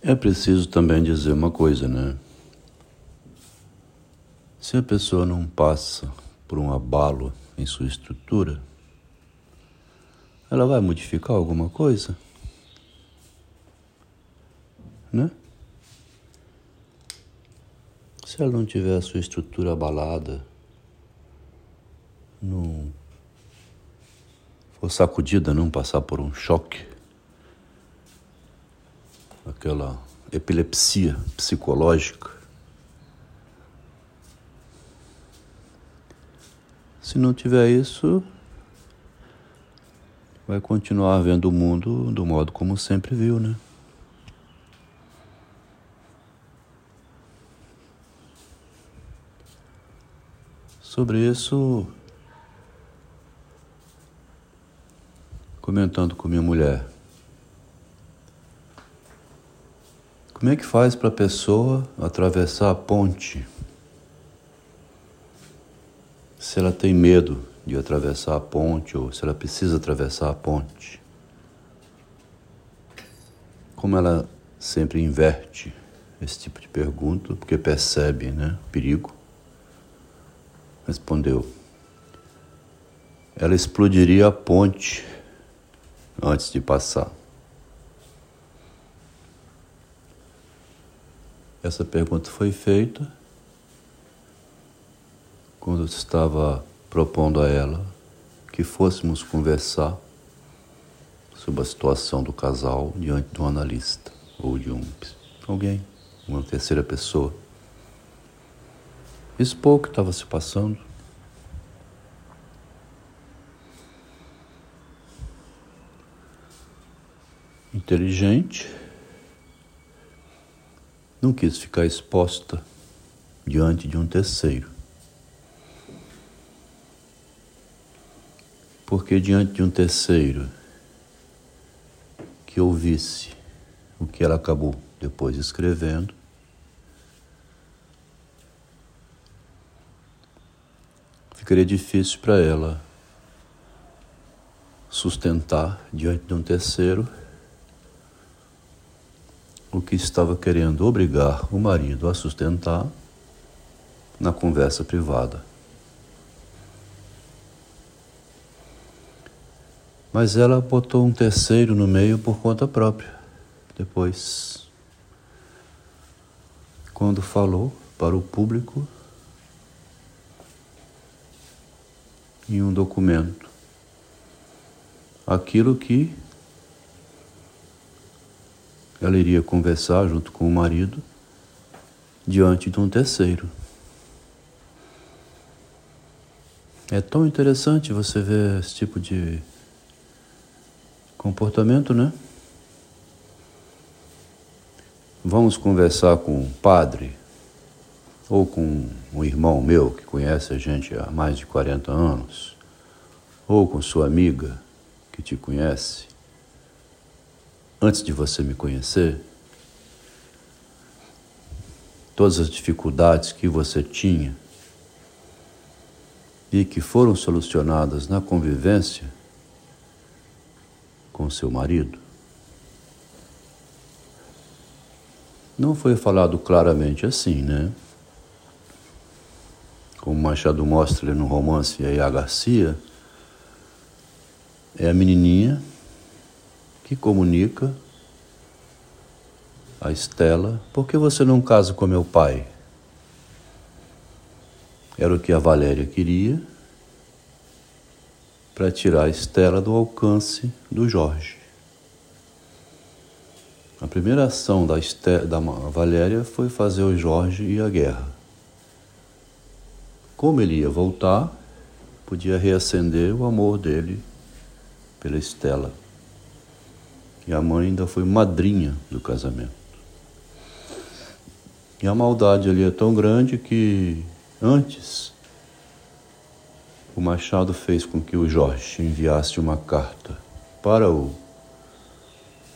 É preciso também dizer uma coisa, né? Se a pessoa não passa por um abalo em sua estrutura, ela vai modificar alguma coisa? Né? Se ela não tiver a sua estrutura abalada, não for sacudida, não passar por um choque, aquela epilepsia psicológica, se não tiver isso, vai continuar vendo o mundo do modo como sempre viu, né? Sobre isso, comentando com minha mulher, como é que faz para a pessoa atravessar a ponte se ela tem medo de atravessar a ponte ou se ela precisa atravessar a ponte? Como ela sempre inverte esse tipo de pergunta, porque percebe né, perigo respondeu: Ela explodiria a ponte antes de passar. Essa pergunta foi feita. Quando eu estava propondo a ela que fôssemos conversar sobre a situação do casal diante de um analista ou de um alguém, uma terceira pessoa. Expor o que estava se passando. Inteligente, não quis ficar exposta diante de um terceiro. Porque diante de um terceiro que ouvisse o que ela acabou depois escrevendo, ficaria difícil para ela sustentar diante de um terceiro o que estava querendo obrigar o marido a sustentar na conversa privada. Mas ela botou um terceiro no meio por conta própria. Depois, quando falou para o público, em um documento aquilo que ela iria conversar junto com o marido diante de um terceiro. É tão interessante você ver esse tipo de comportamento, né? Vamos conversar com um padre ou com um irmão meu que conhece a gente há mais de 40 anos, ou com sua amiga que te conhece, antes de você me conhecer, todas as dificuldades que você tinha e que foram solucionadas na convivência com seu marido. Não foi falado claramente assim, né? como Machado mostra no romance A Garcia, é a menininha que comunica a Estela: por que você não casa com meu pai? Era o que a Valéria queria para tirar a Estela do alcance do Jorge. A primeira ação da, Estela, da Valéria foi fazer o Jorge ir à guerra. Como ele ia voltar, podia reacender o amor dele pela Estela. E a mãe ainda foi madrinha do casamento. E a maldade ali é tão grande que antes o Machado fez com que o Jorge enviasse uma carta para o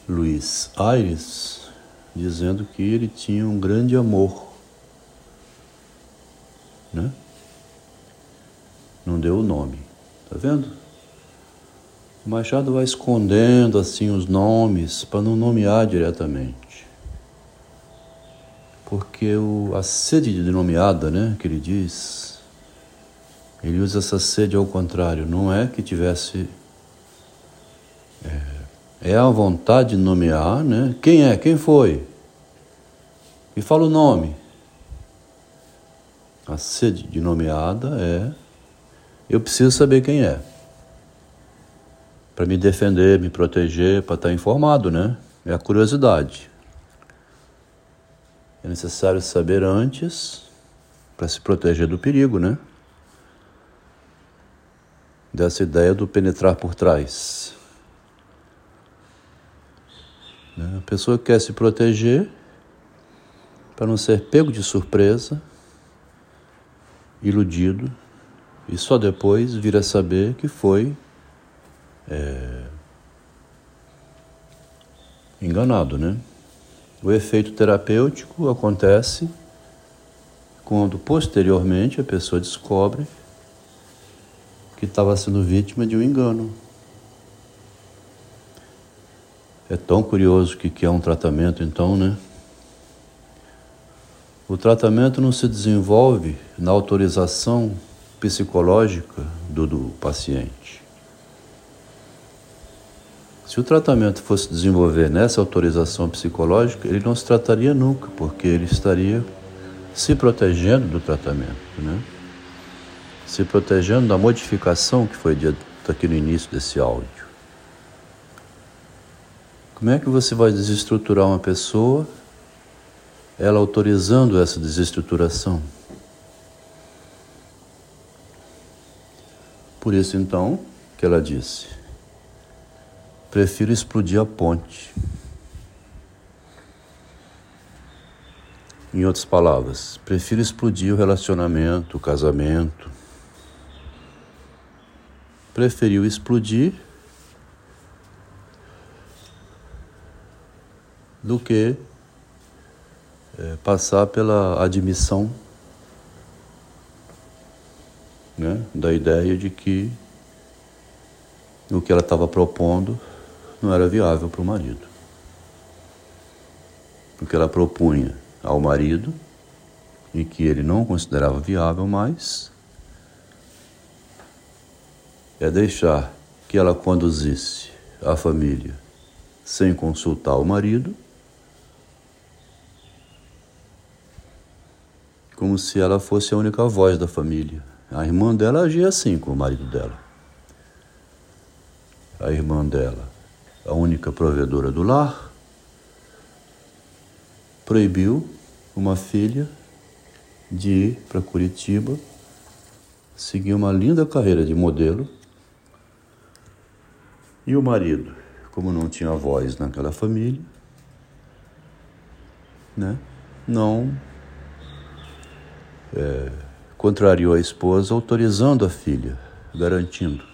Luiz Aires dizendo que ele tinha um grande amor, né? não deu o nome. Tá vendo? O Machado vai escondendo assim os nomes para não nomear diretamente. porque o, a sede denominada, né, que ele diz, ele usa essa sede ao contrário, não é que tivesse. É, é a vontade de nomear, né? Quem é? Quem foi? E fala o nome. A sede de nomeada é eu preciso saber quem é. Para me defender, me proteger, para estar tá informado, né? É a curiosidade. É necessário saber antes para se proteger do perigo, né? Dessa ideia do penetrar por trás. Né? A pessoa quer se proteger para não ser pego de surpresa, iludido, e só depois vir a saber que foi é, enganado, né? O efeito terapêutico acontece quando posteriormente a pessoa descobre que estava sendo vítima de um engano. É tão curioso que, que é um tratamento, então, né? O tratamento não se desenvolve na autorização psicológica do, do paciente. Se o tratamento fosse desenvolver nessa autorização psicológica, ele não se trataria nunca, porque ele estaria se protegendo do tratamento, né? se protegendo da modificação que foi dita aqui no início desse áudio. Como é que você vai desestruturar uma pessoa, ela autorizando essa desestruturação? Por isso, então, que ela disse: prefiro explodir a ponte. Em outras palavras, prefiro explodir o relacionamento, o casamento. Preferiu explodir do que é, passar pela admissão né, da ideia de que o que ela estava propondo não era viável para o marido. O que ela propunha ao marido e que ele não considerava viável mais é deixar que ela conduzisse a família sem consultar o marido, como se ela fosse a única voz da família. A irmã dela agia assim com o marido dela. A irmã dela, a única provedora do lar, proibiu uma filha de ir para Curitiba, seguir uma linda carreira de modelo. E o marido, como não tinha voz naquela família, né, não é, contrariou a esposa, autorizando a filha, garantindo,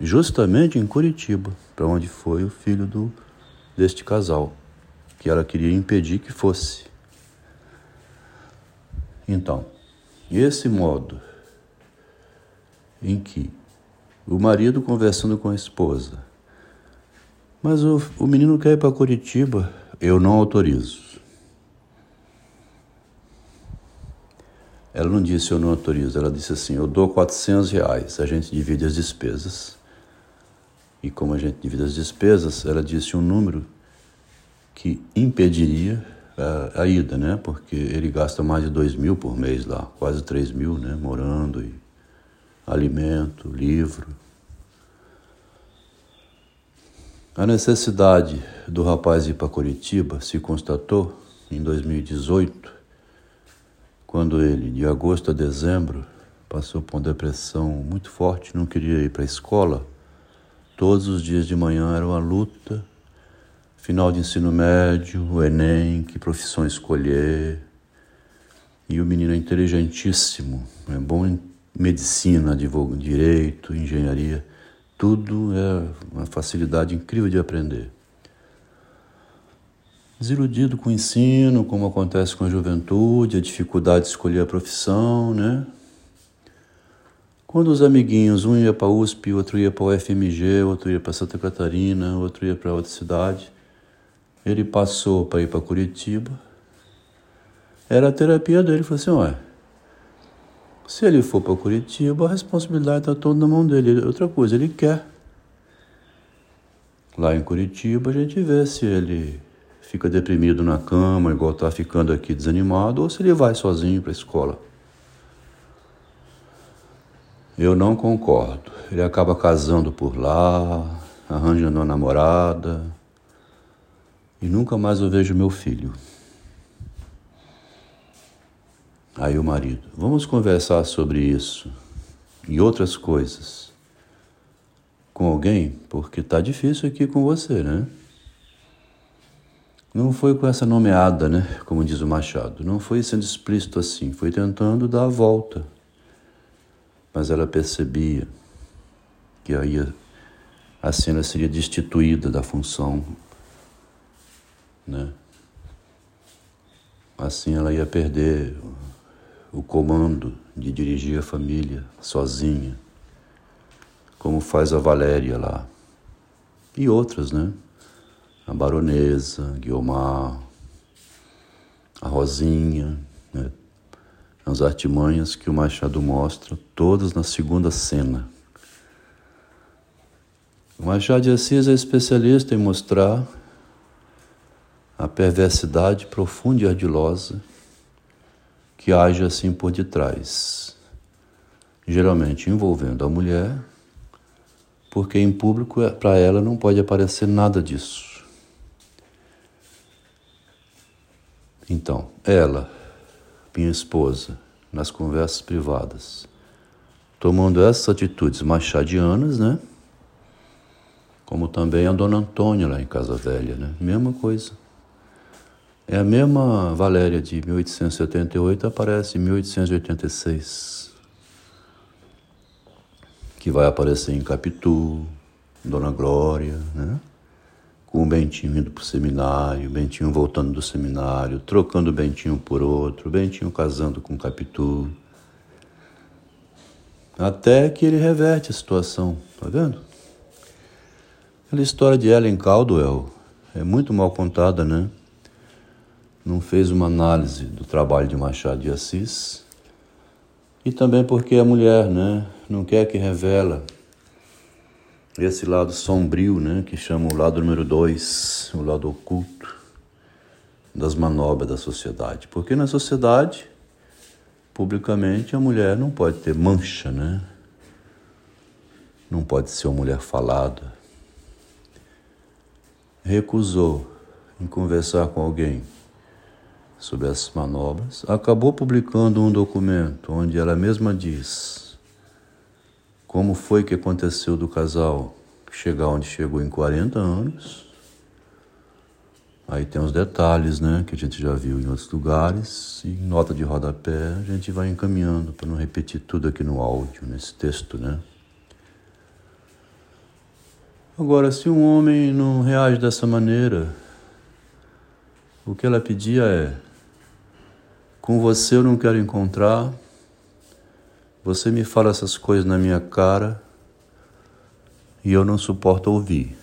justamente em Curitiba, para onde foi o filho do, deste casal, que ela queria impedir que fosse. Então, esse modo em que o marido conversando com a esposa, mas o, o menino quer ir para Curitiba, eu não autorizo. Ela não disse eu não autorizo, ela disse assim: eu dou 400 reais, a gente divide as despesas. E como a gente divide as despesas, ela disse um número que impediria a, a ida, né? Porque ele gasta mais de 2 mil por mês lá, quase 3 mil, né? Morando e alimento, livro. A necessidade do rapaz ir para Curitiba se constatou em 2018 quando ele, de agosto a dezembro, passou por uma depressão muito forte, não queria ir para a escola, todos os dias de manhã era uma luta. Final de ensino médio, o Enem, que profissão escolher. E o menino é inteligentíssimo, é bom em medicina, direito, engenharia, tudo é uma facilidade incrível de aprender desiludido com o ensino, como acontece com a juventude, a dificuldade de escolher a profissão, né? Quando os amiguinhos, um ia para a USP, outro ia para o FMG, outro ia para Santa Catarina, outro ia para outra cidade, ele passou para ir para Curitiba, Era a terapia dele. Ele falou assim: ué, se ele for para Curitiba, a responsabilidade está toda na mão dele. Outra coisa, ele quer. Lá em Curitiba, a gente vê se ele fica deprimido na cama, igual está ficando aqui desanimado, ou se ele vai sozinho para a escola. Eu não concordo. Ele acaba casando por lá, arranjando uma namorada, e nunca mais eu vejo meu filho. Aí o marido, vamos conversar sobre isso e outras coisas com alguém, porque tá difícil aqui com você, né? Não foi com essa nomeada, né? Como diz o Machado. Não foi sendo explícito assim, foi tentando dar a volta. Mas ela percebia que aí a cena seria destituída da função, né? Assim ela ia perder o comando de dirigir a família sozinha, como faz a Valéria lá. E outras, né? A baronesa, Guiomar, a Rosinha? As artimanhas que o Machado mostra, todas na segunda cena. O Machado de Assis é especialista em mostrar a perversidade profunda e ardilosa que age assim por detrás, geralmente envolvendo a mulher, porque em público é, para ela não pode aparecer nada disso. Então, ela, minha esposa, nas conversas privadas, tomando essas atitudes machadianas, né? Como também a dona Antônia lá em Casa Velha, né? Mesma coisa. É a mesma Valéria de 1878 aparece em 1886, que vai aparecer em Capitu, Dona Glória, né? Com o Bentinho indo para o seminário, Bentinho voltando do seminário, trocando o Bentinho por outro, Bentinho casando com Capitu. Até que ele reverte a situação, tá vendo? Aquela história de Ellen Caldwell é muito mal contada, né? não fez uma análise do trabalho de Machado de Assis. E também porque a mulher né, não quer que revela esse lado sombrio, né, que chama o lado número dois, o lado oculto das manobras da sociedade. Porque na sociedade, publicamente, a mulher não pode ter mancha, né? Não pode ser uma mulher falada. Recusou em conversar com alguém sobre essas manobras, acabou publicando um documento onde ela mesma diz como foi que aconteceu do casal chegar onde chegou em 40 anos. Aí tem os detalhes, né, que a gente já viu em outros lugares, e nota de rodapé a gente vai encaminhando para não repetir tudo aqui no áudio, nesse texto, né? Agora, se um homem não reage dessa maneira, o que ela pedia é: com você eu não quero encontrar. Você me fala essas coisas na minha cara e eu não suporto ouvir.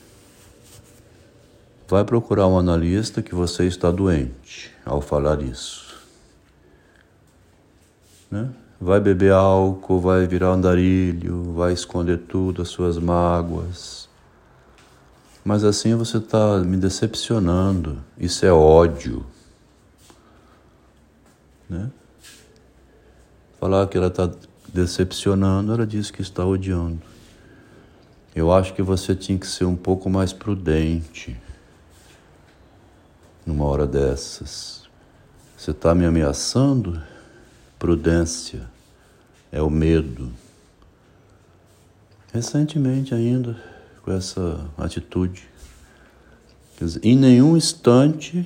Vai procurar um analista que você está doente ao falar isso. Né? Vai beber álcool, vai virar andarilho, vai esconder tudo, as suas mágoas. Mas assim você está me decepcionando. Isso é ódio né? Falar que ela está decepcionando, ela diz que está odiando. Eu acho que você tinha que ser um pouco mais prudente numa hora dessas. Você está me ameaçando? Prudência é o medo. Recentemente ainda, com essa atitude, dizer, em nenhum instante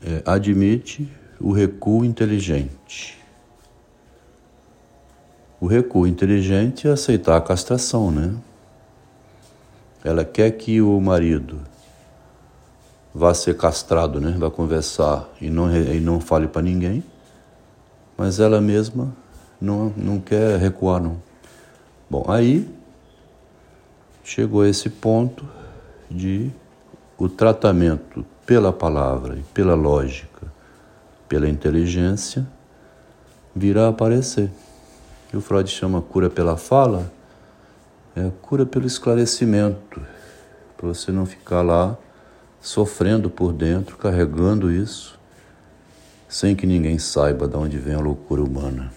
é, admite o recuo inteligente. O recuo inteligente é aceitar a castração, né? Ela quer que o marido vá ser castrado, né? Vá conversar e não, e não fale para ninguém, mas ela mesma não, não quer recuar, não. Bom, aí chegou esse ponto de o tratamento pela palavra e pela lógica pela inteligência, virá aparecer. E o Freud chama cura pela fala, é cura pelo esclarecimento, para você não ficar lá sofrendo por dentro, carregando isso, sem que ninguém saiba de onde vem a loucura humana.